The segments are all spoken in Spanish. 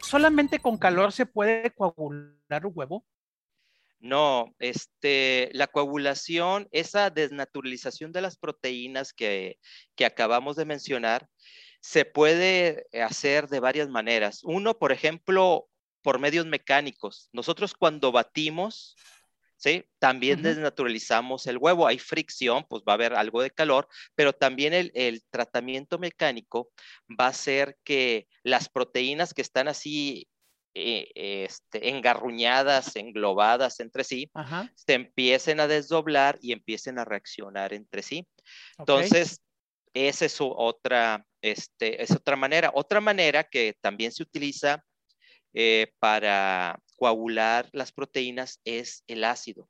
¿Solamente con calor se puede coagular un huevo? No, este, la coagulación, esa desnaturalización de las proteínas que, que acabamos de mencionar, se puede hacer de varias maneras. Uno, por ejemplo, por medios mecánicos. Nosotros cuando batimos ¿sí? También desnaturalizamos el huevo, hay fricción, pues va a haber algo de calor, pero también el, tratamiento mecánico va a hacer que las proteínas que están así eh, este, engarruñadas, englobadas entre sí, se empiecen a desdoblar y empiecen a reaccionar entre sí. Entonces, esa es otra, este, es otra manera. Otra manera que también se utiliza eh, para coagular las proteínas es el ácido.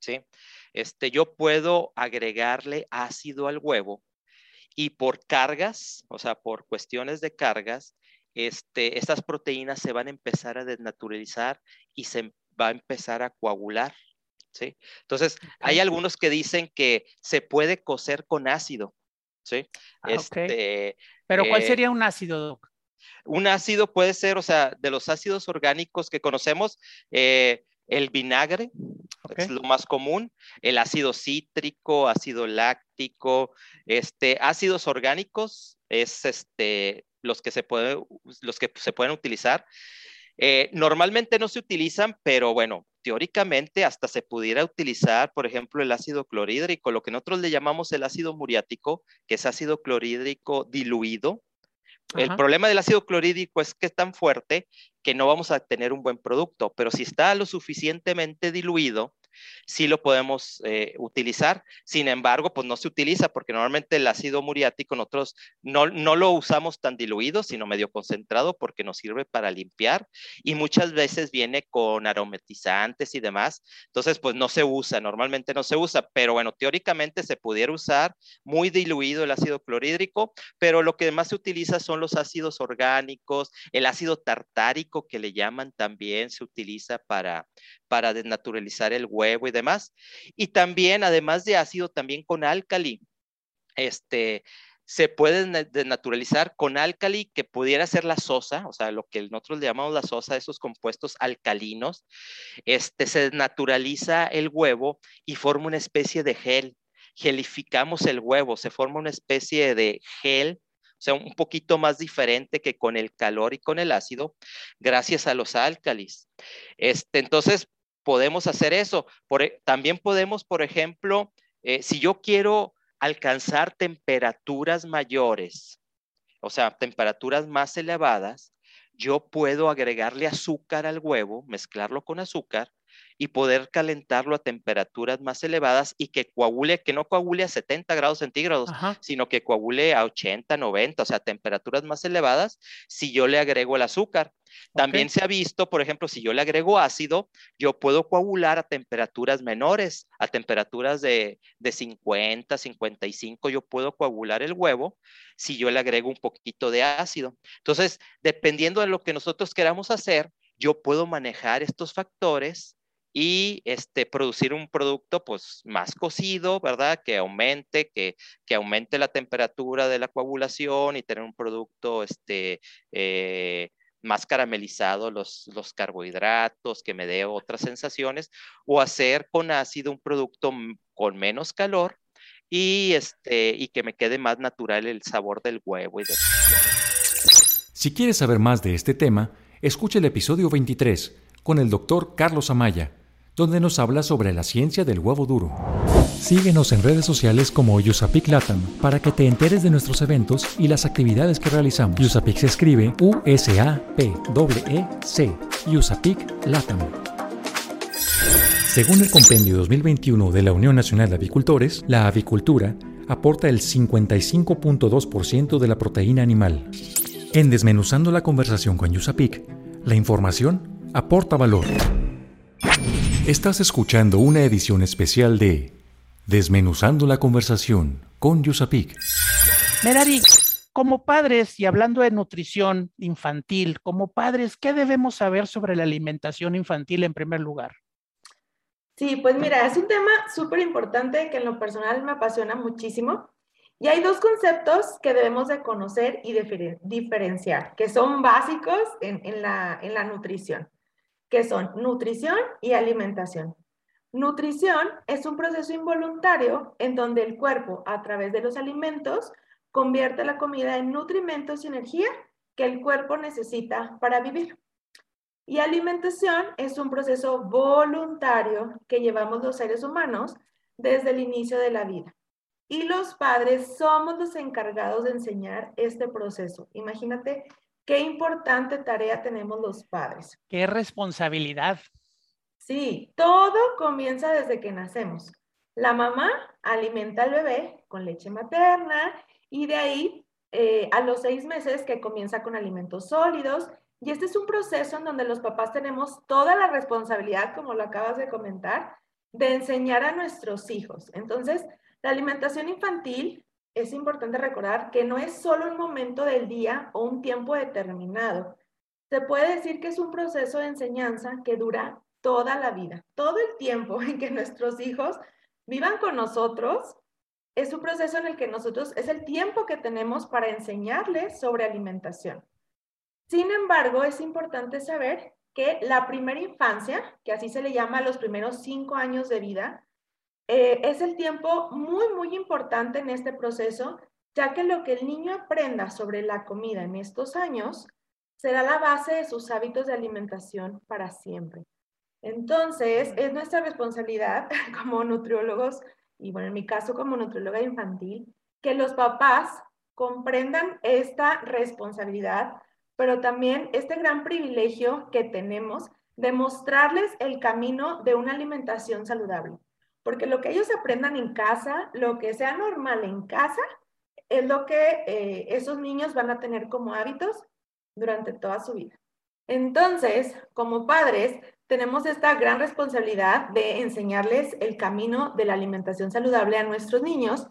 ¿sí? Este, yo puedo agregarle ácido al huevo y por cargas, o sea, por cuestiones de cargas, este, estas proteínas se van a empezar a desnaturalizar y se va a empezar a coagular. ¿sí? Entonces, hay algunos que dicen que se puede cocer con ácido. ¿sí? Ah, este, Pero, ¿cuál eh, sería un ácido, Doc? Un ácido puede ser, o sea, de los ácidos orgánicos que conocemos, eh, el vinagre es lo más común, el ácido cítrico, ácido láctico, este, ácidos orgánicos es este, los, que se los que se pueden utilizar. Eh, normalmente no se utilizan, pero bueno, teóricamente hasta se pudiera utilizar, por ejemplo, el ácido clorhídrico, lo que nosotros le llamamos el ácido muriático, que es ácido clorhídrico diluido, el problema del ácido clorhídrico es que es tan fuerte que no vamos a tener un buen producto, pero si está lo suficientemente diluido, sí lo podemos eh, utilizar. Sin embargo, pues no se utiliza porque normalmente el ácido muriático nosotros no, no lo usamos tan diluido, sino medio concentrado porque nos sirve para limpiar y muchas veces viene con aromatizantes y demás. Entonces, pues no se usa, normalmente no se usa, pero bueno, teóricamente se pudiera usar muy diluido el ácido clorhídrico, pero lo que más se utiliza son los ácidos orgánicos, el ácido tartárico que le llaman también se utiliza para, para desnaturalizar el huevo y demás. Y también, además de ácido, también con álcali. Este, se puede desnaturalizar con álcali que pudiera ser la sosa, o sea, lo que nosotros le llamamos la sosa, esos compuestos alcalinos, este, se desnaturaliza el huevo y forma una especie de gel. Gelificamos el huevo, se forma una especie de gel o sea, un poquito más diferente que con el calor y con el ácido, gracias a los álcalis. Este, entonces, podemos hacer eso. E, también podemos, por ejemplo, eh, si yo quiero alcanzar temperaturas mayores, o sea, temperaturas más elevadas, yo puedo agregarle azúcar al huevo, mezclarlo con azúcar y poder calentarlo a temperaturas más elevadas y que coagule, que no coagule a 70 grados centígrados, sino que coagule a 80, 90, o sea, temperaturas más elevadas si yo le agrego el azúcar. También se ha visto, por ejemplo, si yo le agrego ácido, yo puedo coagular a temperaturas menores, a temperaturas de, de 50, 55, yo puedo coagular el huevo si yo le agrego un poquito de ácido. Entonces, dependiendo de lo que nosotros queramos hacer, yo puedo manejar estos factores y este, producir un producto pues más cocido, ¿verdad? Que aumente, que, que aumente la temperatura de la coagulación y tener un producto este, eh, más caramelizado los, los carbohidratos, que me dé otras sensaciones, o hacer con ácido un producto con menos calor y, este, y que me quede más natural el sabor del huevo. Si quieres saber más de este tema, escucha el episodio 23 con el doctor Carlos Amaya donde nos habla sobre la ciencia del huevo duro. Síguenos en redes sociales como Yusapic Latam para que te enteres de nuestros eventos y las actividades que realizamos. Yusapic se escribe U-S-A-P-E-C, Yusapic Latam. Según el Compendio 2021 de la Unión Nacional de Avicultores, la avicultura aporta el 55.2% de la proteína animal. En Desmenuzando la conversación con Yusapik, la información aporta valor. Estás escuchando una edición especial de Desmenuzando la conversación con Yusapik. Merari, como padres y hablando de nutrición infantil, como padres, ¿qué debemos saber sobre la alimentación infantil en primer lugar? Sí, pues mira, es un tema súper importante que en lo personal me apasiona muchísimo y hay dos conceptos que debemos de conocer y diferenciar, que son básicos en, la, en la nutrición, que son nutrición y alimentación. Nutrición es un proceso involuntario en donde el cuerpo, a través de los alimentos, convierte la comida en nutrimentos y energía que el cuerpo necesita para vivir. Y alimentación es un proceso voluntario que llevamos los seres humanos desde el inicio de la vida. Y los padres somos los encargados de enseñar este proceso. Imagínate qué importante tarea tenemos los padres. Qué responsabilidad. Sí, todo comienza desde que nacemos. La mamá alimenta al bebé con leche materna y de ahí eh, a los seis meses que comienza con alimentos sólidos. Y este es un proceso en donde los papás tenemos toda la responsabilidad, como lo acabas de comentar, de enseñar a nuestros hijos. Entonces, la alimentación infantil es importante recordar que no es solo un momento del día o un tiempo determinado. Se puede decir que es un proceso de enseñanza que dura toda la vida, todo el tiempo en que nuestros hijos vivan con nosotros. Es un proceso en el que nosotros, es el tiempo que tenemos para enseñarles sobre alimentación. Sin embargo, es importante saber que la primera infancia, que así se le llama los primeros cinco años de vida, eh, es el tiempo muy, muy importante en este proceso, ya que lo que el niño aprenda sobre la comida en estos años será la base de sus hábitos de alimentación para siempre. Entonces, es nuestra responsabilidad como nutriólogos, y bueno, en mi caso como nutrióloga infantil, que los papás comprendan esta responsabilidad, pero también este gran privilegio que tenemos de mostrarles el camino de una alimentación saludable porque lo que ellos aprendan en casa, lo que sea normal en casa, es lo que eh, esos niños van a tener como hábitos durante toda su vida. Entonces, como padres, tenemos esta gran responsabilidad de enseñarles el camino de la alimentación saludable a nuestros niños.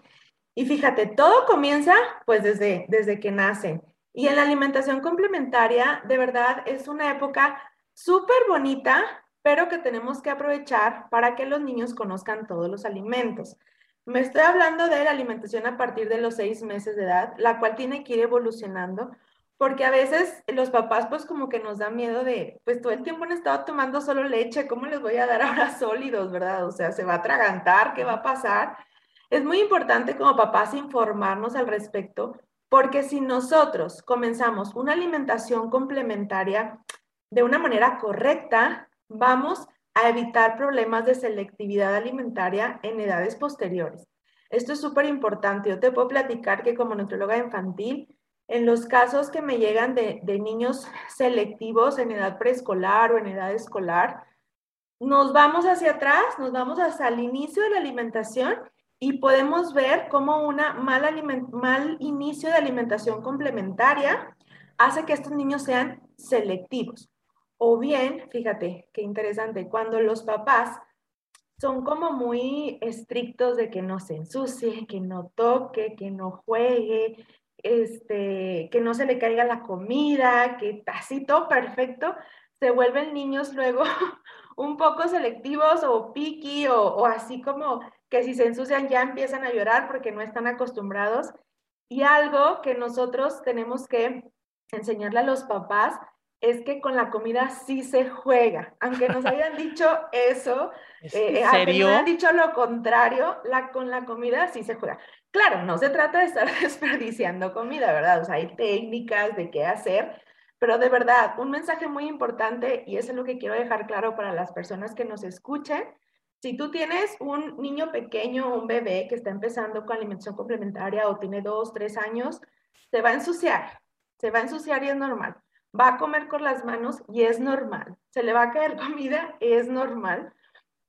Y fíjate, todo comienza pues desde, desde que nacen. Y en la alimentación complementaria, de verdad, es una época súper bonita pero que tenemos que aprovechar para que los niños conozcan todos los alimentos. Me estoy hablando de la alimentación a partir de los seis meses de edad, la cual tiene que ir evolucionando, porque a veces los papás pues como que nos da miedo de, pues todo el tiempo han estado tomando solo leche, ¿cómo les voy a dar ahora sólidos, verdad? O sea, se va a atragantar, ¿qué va a pasar? Es muy importante como papás informarnos al respecto, porque si nosotros comenzamos una alimentación complementaria de una manera correcta, vamos a evitar problemas de selectividad alimentaria en edades posteriores. Esto es súper importante. Yo te puedo platicar que como nutrióloga infantil, en los casos que me llegan de, niños selectivos en edad preescolar o en edad escolar, nos vamos hacia atrás, nos vamos hasta el inicio de la alimentación y podemos ver cómo un mal, mal inicio de alimentación complementaria hace que estos niños sean selectivos. O bien, fíjate, qué interesante, cuando los papás son como muy estrictos de que no se ensucie, que no toque, que no juegue, este, que no se le caiga la comida, que así todo perfecto, se vuelven niños luego un poco selectivos o piqui o, o así como que si se ensucian ya empiezan a llorar porque no están acostumbrados. Y algo que nosotros tenemos que enseñarle a los papás es que con la comida sí se juega. Aunque nos hayan dicho eso, eh, aunque nos hayan dicho lo contrario, la, con la comida sí se juega. Claro, no se trata de estar desperdiciando comida, ¿verdad? O sea, hay técnicas de qué hacer, pero de verdad, un mensaje muy importante, y eso es lo que quiero dejar claro para las personas que nos escuchen. Si tú tienes un niño pequeño, un bebé que está empezando con alimentación complementaria o tiene dos, tres años, se va a ensuciar, se va a ensuciar y es normal va a comer con las manos y es normal. Se le va a caer comida, es normal.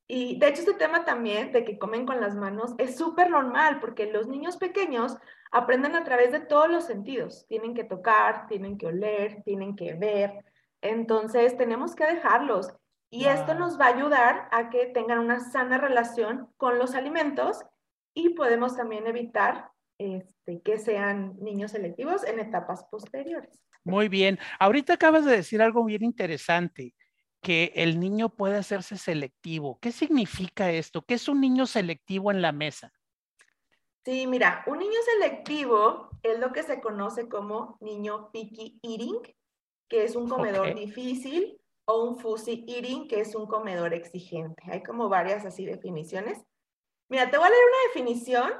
Y de hecho este tema también de que comen con las manos es súper normal porque los niños pequeños aprenden a través de todos los sentidos. Tienen que tocar, tienen que oler, tienen que ver. Entonces tenemos que dejarlos. Y esto nos va a ayudar a que tengan una sana relación con los alimentos y podemos también evitar este, que sean niños selectivos en etapas posteriores. Muy bien. Ahorita acabas de decir algo bien interesante, que el niño puede hacerse selectivo. ¿Qué significa esto? ¿Qué es un niño selectivo en la mesa? Sí, mira, un niño selectivo es lo que se conoce como niño picky eating, que es un comedor difícil, o un fussy eating, que es un comedor exigente. Hay como varias así definiciones. Mira, te voy a leer una definición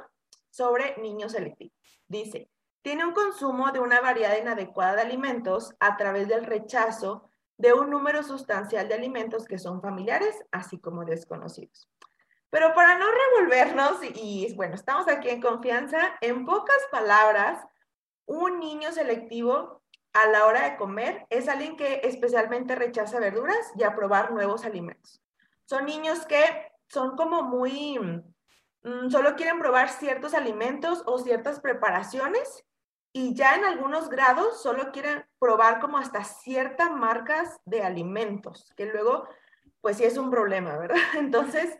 sobre niño selectivo. Dice, tiene un consumo de una variedad inadecuada de alimentos a través del rechazo de un número sustancial de alimentos que son familiares, así como desconocidos. Pero para no revolvernos, y, bueno, estamos aquí en confianza, en pocas palabras, un niño selectivo a la hora de comer es alguien que especialmente rechaza verduras y a probar nuevos alimentos. Son niños que son como muy, mm, solo quieren probar ciertos alimentos o ciertas preparaciones y ya en algunos grados solo quieren probar como hasta ciertas marcas de alimentos, que luego, pues sí es un problema, ¿verdad? Entonces,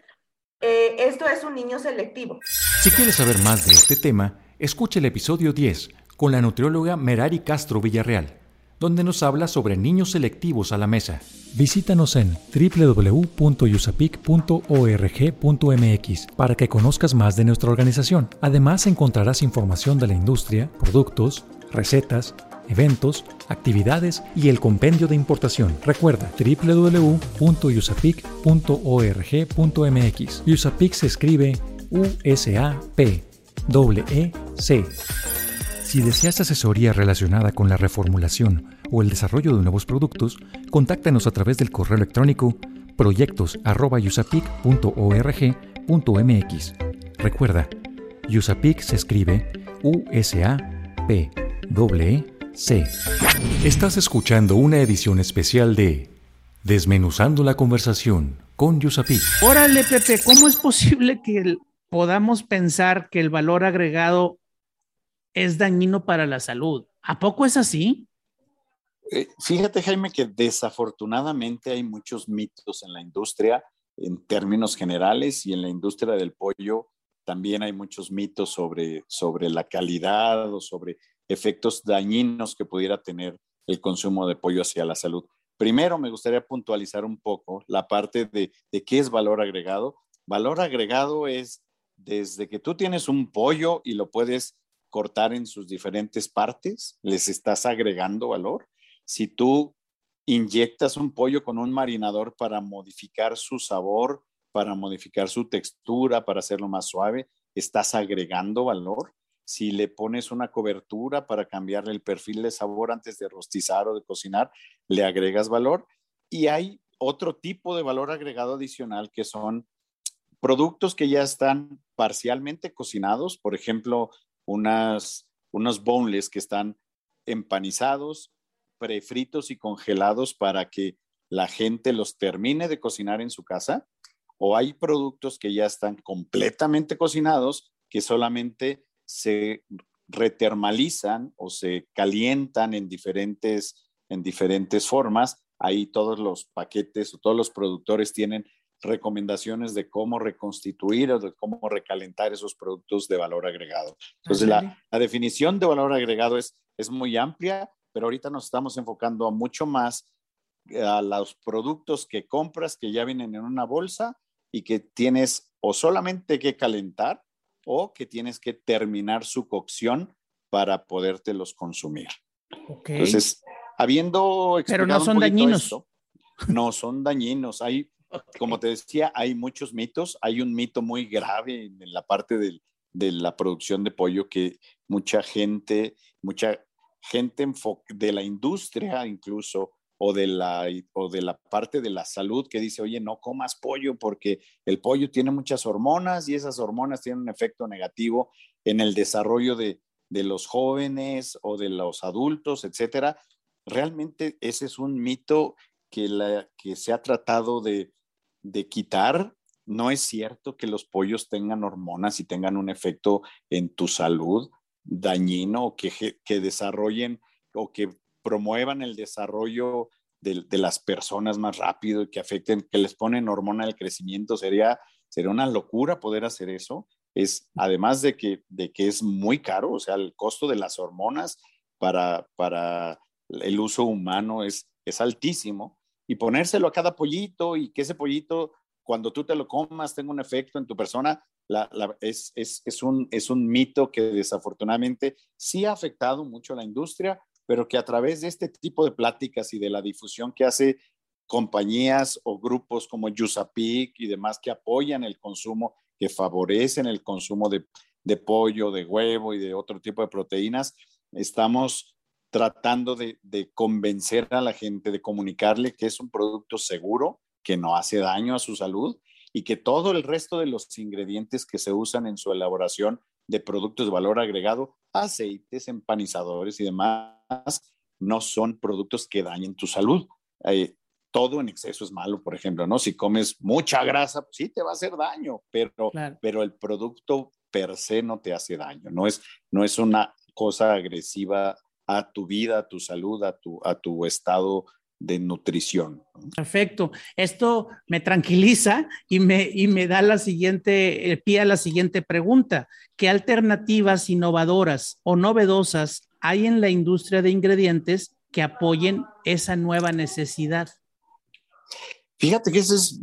eh, esto es un niño selectivo. Si quieres saber más de este tema, escucha el episodio 10 con la nutrióloga Merari Castro Villarreal donde nos habla sobre niños selectivos a la mesa. Visítanos en www.usapic.org.mx para que conozcas más de nuestra organización. Además encontrarás información de la industria, productos, recetas, eventos, actividades y el compendio de importación. Recuerda www.usapic.org.mx. USAPIC se escribe U-S-A-P. E C. Si deseas asesoría relacionada con la reformulación o el desarrollo de nuevos productos, contáctanos a través del correo electrónico proyectos@usapic.org.mx. Recuerda, USAPIC se escribe U S A P E C. Estás escuchando una edición especial de Desmenuzando la conversación con USAPIC. Órale, Pepe, ¿cómo es posible que podamos pensar que el valor agregado es dañino para la salud. ¿A poco es así? Eh, fíjate, Jaime, que desafortunadamente hay muchos mitos en la industria en términos generales y en la industria del pollo también hay muchos mitos sobre, sobre la calidad o sobre efectos dañinos que pudiera tener el consumo de pollo hacia la salud. Primero, me gustaría puntualizar un poco la parte de, de qué es valor agregado. Valor agregado es desde que tú tienes un pollo y lo puedes cortar en sus diferentes partes, les estás agregando valor. Si tú inyectas un pollo con un marinador para modificar su sabor, para modificar su textura, para hacerlo más suave, estás agregando valor. Si le pones una cobertura para cambiarle el perfil de sabor antes de rostizar o de cocinar, le agregas valor. Y hay otro tipo de valor agregado adicional que son productos que ya están parcialmente cocinados, por ejemplo, unas, unos boneless que están empanizados, prefritos y congelados para que la gente los termine de cocinar en su casa, o hay productos que ya están completamente cocinados que solamente se retermalizan o se calientan en diferentes, en diferentes formas. Ahí todos los paquetes o todos los productores tienen recomendaciones de cómo reconstituir o de cómo recalentar esos productos de valor agregado. Entonces, la, definición de valor agregado es, es muy amplia, pero ahorita nos estamos enfocando mucho más a los productos que compras que ya vienen en una bolsa y que tienes o solamente que calentar o que tienes que terminar su cocción para podértelos consumir. Entonces, habiendo Pero no son dañinos. no son dañinos. Hay como te decía, hay muchos mitos. Hay un mito muy grave en la parte de la producción de pollo que mucha gente, mucha gente de la industria incluso, o de, la, o de la parte de la salud que dice, oye, no comas pollo porque el pollo tiene muchas hormonas y esas hormonas tienen un efecto negativo en el desarrollo de, de los jóvenes o de los adultos, etcétera. Realmente ese es un mito que, la, que se ha tratado de, de quitar no es cierto que los pollos tengan hormonas y tengan un efecto en tu salud dañino que, que desarrollen o que promuevan el desarrollo de, las personas más rápido y que afecten, que les ponen hormona del crecimiento. Sería, sería una locura poder hacer eso. Es, además de que, de que es muy caro, o sea, el costo de las hormonas para, para el uso humano es, es altísimo. Y ponérselo a cada pollito y que ese pollito, cuando tú te lo comas, tenga un efecto en tu persona, es, es, es, un, es un mito que desafortunadamente sí ha afectado mucho a la industria, pero que a través de este tipo de pláticas y de la difusión que hace compañías o grupos como Yusapic y demás que apoyan el consumo, que favorecen el consumo de, de pollo, de huevo y de otro tipo de proteínas, estamos tratando de, de, convencer a la gente, de comunicarle que es un producto seguro, que no hace daño a su salud y que todo el resto de los ingredientes que se usan en su elaboración de productos de valor agregado, aceites, empanizadores y demás, no son productos que dañen tu salud. Eh, todo en exceso es malo, por ejemplo, ¿no? Si comes mucha grasa, pues sí te va a hacer daño, pero, pero el producto per se no te hace daño, no es, no es una cosa agresiva a tu vida, a tu salud, a tu, a tu estado de nutrición. Perfecto. Esto me tranquiliza y me, y me da la siguiente, el pie a la siguiente pregunta. ¿Qué alternativas innovadoras o novedosas hay en la industria de ingredientes que apoyen esa nueva necesidad? Fíjate que esa es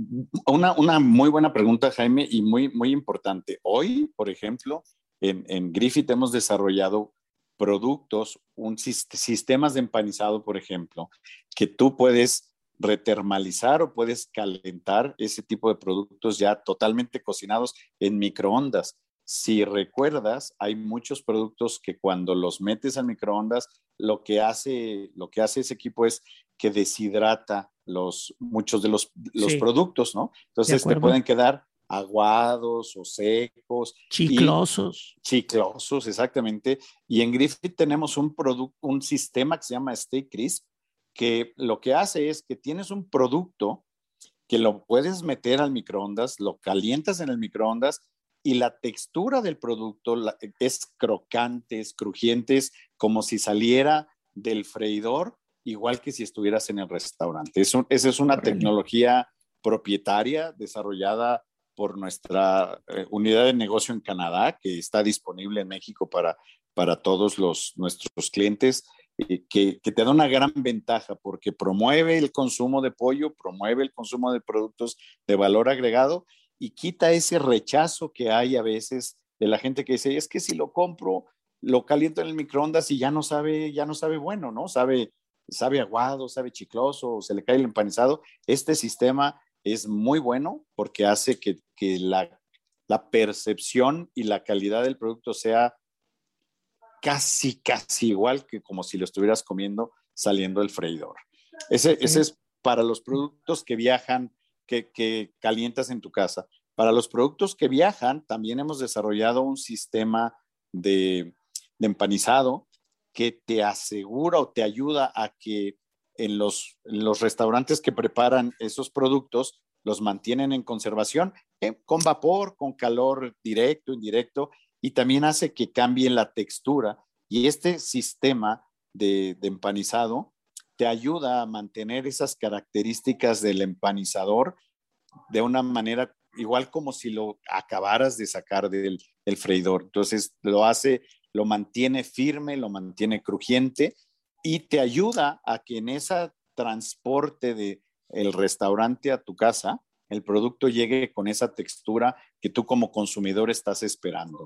una, una muy buena pregunta, Jaime, y muy, muy importante. Hoy, por ejemplo, en, en Griffith hemos desarrollado productos, un, sistemas de empanizado, por ejemplo, que tú puedes retermalizar o puedes calentar ese tipo de productos ya totalmente cocinados en microondas. Si recuerdas, hay muchos productos que cuando los metes al microondas, lo que hace, lo que hace ese equipo es que deshidrata los, muchos de los, los productos, ¿no? Entonces te pueden quedar aguados o secos. Chiclosos. chiclosos, exactamente. Y en Griffith tenemos un, un sistema que se llama Stay Crisp, que lo que hace es que tienes un producto que lo puedes meter al microondas, lo calientas en el microondas y la textura del producto es crocante, es crujiente, es como si saliera del freidor, igual que si estuvieras en el restaurante. esa es una tecnología propietaria desarrollada por nuestra eh, unidad de negocio en Canadá, que está disponible en México para, para todos los, nuestros clientes, que, que, te da una gran ventaja porque promueve el consumo de pollo, promueve el consumo de productos de valor agregado y quita ese rechazo que hay a veces de la gente que dice, es que si lo compro, lo caliento en el microondas y ya no sabe, ya no sabe bueno, ¿no? Sabe, sabe aguado, sabe chicloso, se le cae el empanizado. Este sistema es muy bueno porque hace que, la, percepción y la calidad del producto sea casi, casi igual que como si lo estuvieras comiendo saliendo del freidor. Ese, es para los productos que viajan, que, calientas en tu casa. Para los productos que viajan, también hemos desarrollado un sistema de, de empanizado que te asegura o te ayuda a que en los, los restaurantes que preparan esos productos los mantienen en conservación eh, con vapor, con calor directo, indirecto, y también hace que cambie la textura. Y este sistema de, empanizado te ayuda a mantener esas características del empanizador de una manera igual como si lo acabaras de sacar del, del, freidor. Entonces lo hace, lo mantiene firme, lo mantiene crujiente y te ayuda a que en ese transporte de el restaurante a tu casa, el producto llegue con esa textura que tú como consumidor estás esperando.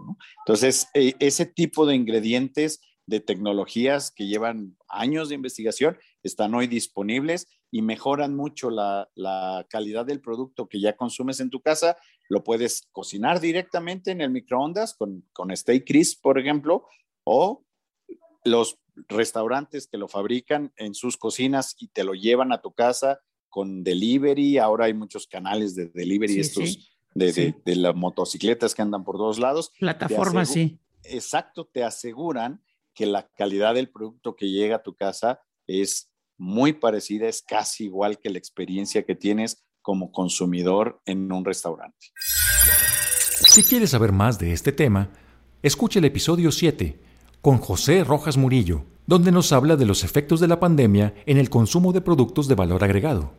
Entonces, e, ese tipo de ingredientes, de tecnologías que llevan años de investigación, están hoy disponibles y mejoran mucho la, calidad del producto que ya consumes en tu casa. Lo puedes cocinar directamente en el microondas con, con Stay Crisp, por ejemplo, o los restaurantes que lo fabrican en sus cocinas y te lo llevan a tu casa con delivery. Ahora hay muchos canales de delivery, estos De, de, las motocicletas que andan por todos lados. Plataformas, sí. Exacto, te aseguran que la calidad del producto que llega a tu casa es muy parecida, es casi igual que la experiencia que tienes como consumidor en un restaurante. Si quieres saber más de este tema, escuche el episodio 7 con José Rojas Murillo, donde nos habla de los efectos de la pandemia en el consumo de productos de valor agregado.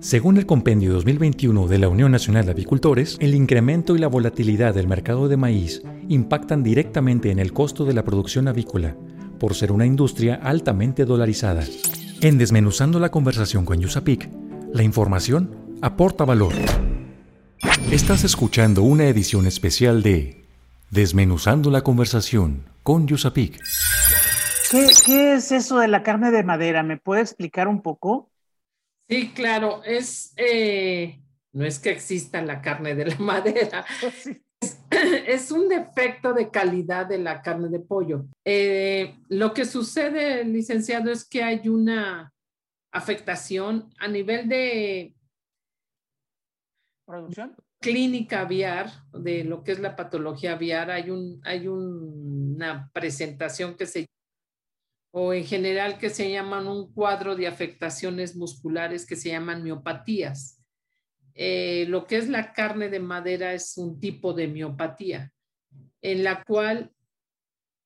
Según el Compendio 2021 de la Unión Nacional de Avicultores, el incremento y la volatilidad del mercado de maíz impactan directamente en el costo de la producción avícola, por ser una industria altamente dolarizada. En Desmenuzando la conversación con Yusapic, la información aporta valor. Estás escuchando una edición especial de Desmenuzando la conversación con Yusapic. ¿Qué, ¿Qué es eso de la carne de madera? ¿Me puede explicar un poco? Sí, claro, es, eh, no es que exista la carne de la madera, es, un defecto de calidad de la carne de pollo. Eh, lo que sucede, licenciado, es que hay una afectación a nivel de producción clínica aviar, de lo que es la patología aviar, hay, un, hay una presentación que se o en general que se llaman un cuadro de afectaciones musculares que se llaman miopatías. Eh, lo que es la carne de madera es un tipo de miopatía en la cual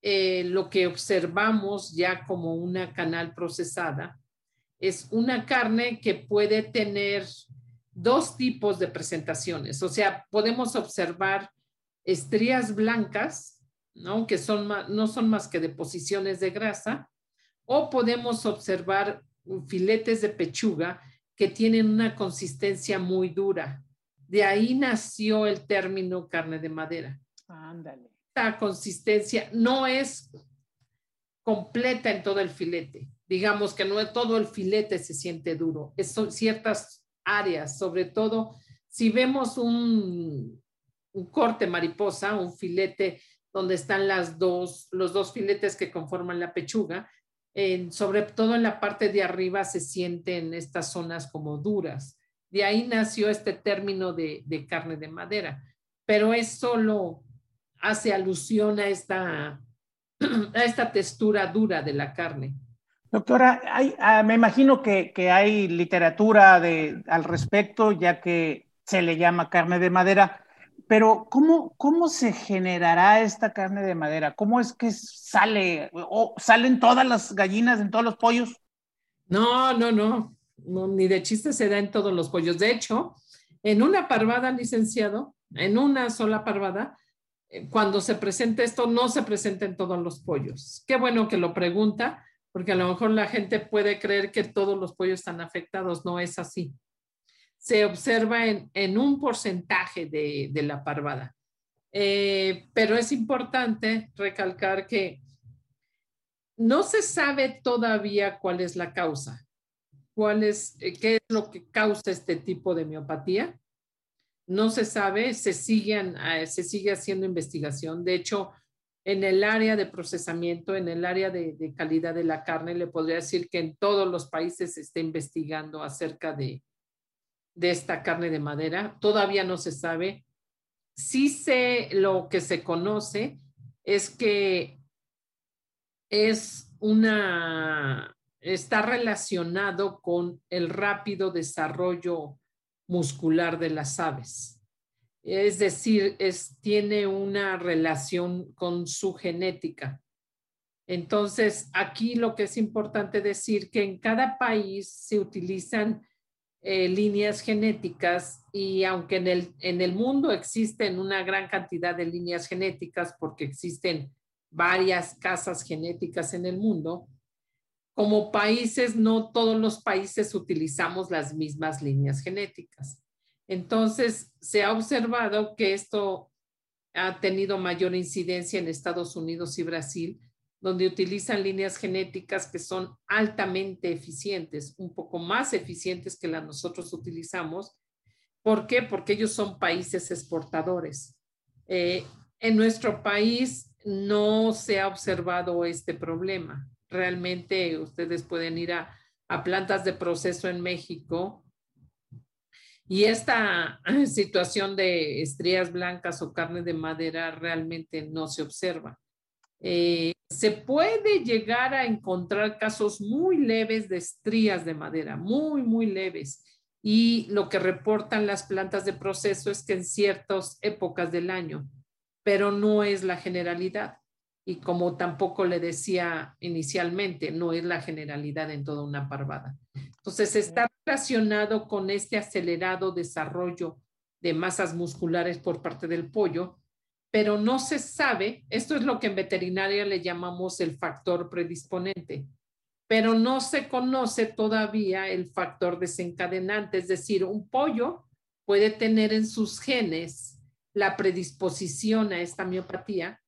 eh, lo que observamos ya como una canal procesada es una carne que puede tener dos tipos de presentaciones. O sea, podemos observar estrías blancas, ¿no? que son, no son más que deposiciones de grasa, o podemos observar filetes de pechuga que tienen una consistencia muy dura. De ahí nació el término carne de madera. Ándale. Esta consistencia no es completa en todo el filete. Digamos que no todo el filete se siente duro. son ciertas áreas, sobre todo si vemos un, corte mariposa, un filete donde están las dos, los dos filetes que conforman la pechuga, sobre todo en la parte de arriba se sienten estas zonas como duras. De ahí nació este término de, carne de madera, pero es solo hace alusión a esta, a esta textura dura de la carne. Doctora, ah, me imagino que, hay literatura de, al respecto, ya que se le llama carne de madera. Pero ¿cómo, ¿cómo se generará esta carne de madera? ¿Cómo es que sale? ¿O salen todas las gallinas en todos los pollos? No, no, no, ni de chiste se da en todos los pollos. De hecho, en una parvada, licenciado, en una sola parvada, eh, cuando se presenta esto, no se presenta en todos los pollos. Qué bueno que lo pregunta, porque a lo mejor la gente puede creer que todos los pollos están afectados. No es así se observa en, un porcentaje de, la parvada. Eh, pero es importante recalcar que no se sabe todavía cuál es la causa, cuál es, eh, qué es lo que causa este tipo de miopatía. No se sabe, se, siguen, eh, se sigue haciendo investigación. De hecho, en el área de procesamiento, en el área de, calidad de la carne, le podría decir que en todos los países se está investigando acerca de, de esta carne de madera. Todavía no se sabe. Sí sé lo que se conoce es que es una, está relacionado con el rápido desarrollo muscular de las aves. Es decir, tiene una relación con su genética. Entonces, aquí lo que es importante decir que en cada país se utilizan eh, líneas genéticas y aunque en el mundo existen una gran cantidad de líneas genéticas porque existen varias casas genéticas en el mundo, como países, no todos los países utilizamos las mismas líneas genéticas. Entonces, se ha observado que esto ha tenido mayor incidencia en Estados Unidos y Brasil, donde utilizan líneas genéticas que son altamente eficientes, un poco más eficientes que las nosotros utilizamos. ¿Por qué? Porque ellos son países exportadores. Eh, en nuestro país no se ha observado este problema. Realmente ustedes pueden ir a, a plantas de proceso en México y esta situación de estrías blancas o carne de madera realmente no se observa. Eh, se puede llegar a encontrar casos muy leves de estrías de madera, muy, muy leves. y lo que reportan las plantas de proceso es que en ciertas épocas del año, pero no es la generalidad. Y como tampoco le decía inicialmente, no es la generalidad en toda una parvada. Entonces, está relacionado con este acelerado desarrollo de masas musculares por parte del pollo, pero no se sabe, esto es lo que en veterinaria le llamamos el factor predisponente pero no se conoce todavía el factor desencadenante, es decir, un pollo puede tener en sus genes la predisposición a esta miopatía,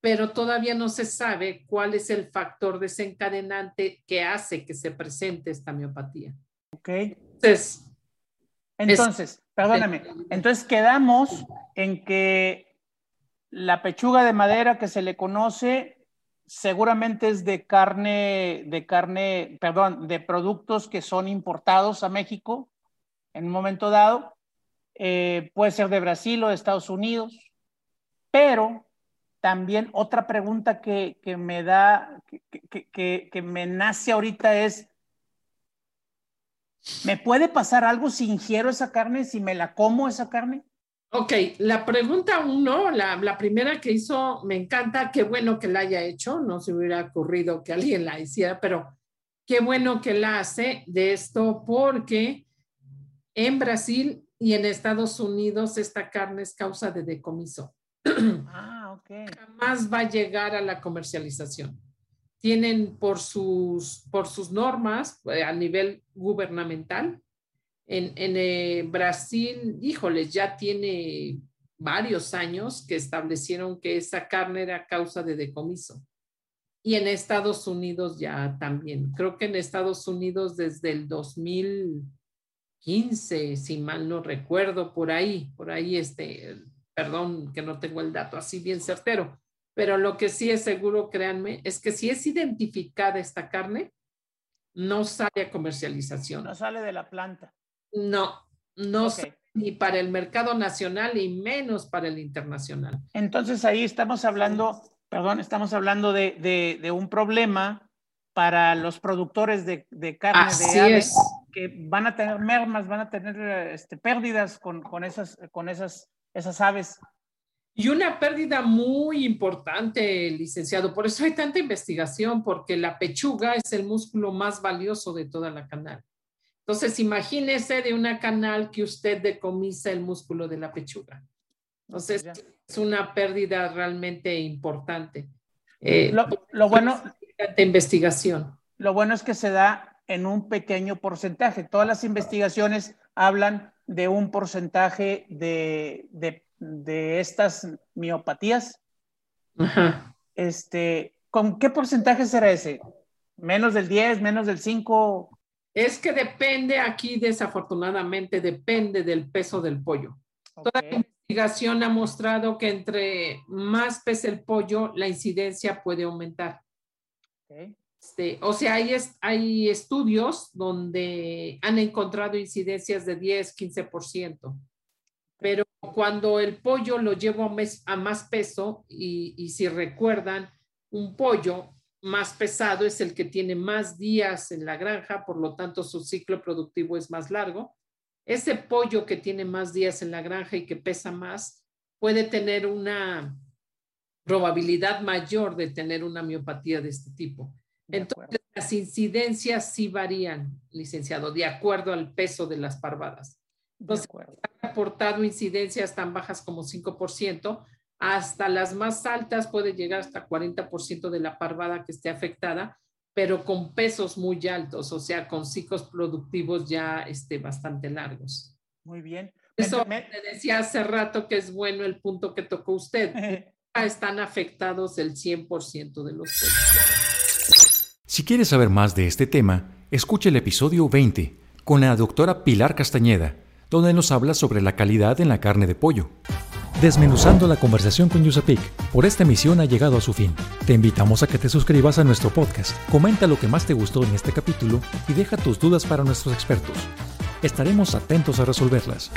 pero todavía no se sabe cuál es el factor desencadenante que hace que se presente esta miopatía. Ok. Entonces, entonces perdóname, entonces quedamos en que la pechuga de madera que se le conoce seguramente es de carne, de carne, perdón, de productos que son importados a México en un momento dado. Eh, puede ser de Brasil o de Estados Unidos, pero también otra pregunta que, me da, que, que, me nace ahorita es, ¿me puede pasar algo si ingiero esa carne, si me la como esa carne? Ok, la pregunta uno, la, la, primera que hizo, me encanta, qué bueno que la haya hecho, no se hubiera ocurrido que alguien la hiciera, pero qué bueno que la hace de esto porque en Brasil y en Estados Unidos esta carne es causa de decomiso. Ah, ok. Jamás va a llegar a la comercialización. Tienen por sus, por sus normas eh, a nivel gubernamental, en, eh, Brasil, híjoles, ya tiene varios años que establecieron que esa carne era causa de decomiso. Y en Estados Unidos ya también. Creo que en Estados Unidos desde el 2015, si mal no recuerdo, por ahí, por ahí, este, perdón que no tengo el dato así bien certero, pero lo que sí es seguro, créanme, es que si es identificada esta carne, no sale a comercialización. No sale de la planta. No, no ni para el mercado nacional y menos para el internacional. Entonces ahí estamos hablando, perdón, estamos hablando de, un problema para los productores de, carne de aves que van a tener mermas, van a tener este, pérdidas con, esas, con esas, esas aves. Y una pérdida muy importante, licenciado. Por eso hay tanta investigación, porque la pechuga es el músculo más valioso de toda la canal. Entonces, imagínese de una canal que usted decomisa el músculo de la pechuga. Entonces, es una pérdida realmente importante. Eh, lo, bueno de investigación. Lo bueno es que se da en un pequeño porcentaje. Todas las investigaciones hablan de un porcentaje de, de, estas miopatías. Este, ¿Con qué porcentaje será ese? ¿Menos del 10, menos del 5? Es que depende aquí, desafortunadamente, depende del peso del pollo. Toda la investigación ha mostrado que entre más pesa el pollo, la incidencia puede aumentar. Este, o sea, hay, hay estudios donde han encontrado incidencias de 10, 15%. Pero cuando el pollo lo llevo a, más peso, y, y si recuerdan, un pollo más pesado es el que tiene más días en la granja, por lo tanto su ciclo productivo es más largo. Ese pollo que tiene más días en la granja y que pesa más puede tener una probabilidad mayor de tener una miopatía de este tipo. Entonces, las incidencias sí varían, licenciado, de acuerdo al peso de las parvadas. Entonces, ha reportado incidencias tan bajas como 5%, hasta las más altas puede llegar hasta 40% de la parvada que esté afectada, pero con pesos muy altos, o sea, con ciclos productivos ya este, bastante largos. Muy bien. Eso me, decía hace rato que es bueno el punto que tocó usted. Están afectados el 100% de los pollos. Si quieres saber más de este tema, escuche el episodio 20 con la doctora Pilar Castañeda, donde nos habla sobre la calidad en la carne de pollo. Desmenuzando la conversación con Yusapik, por esta emisión ha llegado a su fin. Te invitamos a que te suscribas a nuestro podcast, comenta lo que más te gustó en este capítulo y deja tus dudas para nuestros expertos. Estaremos atentos a resolverlas.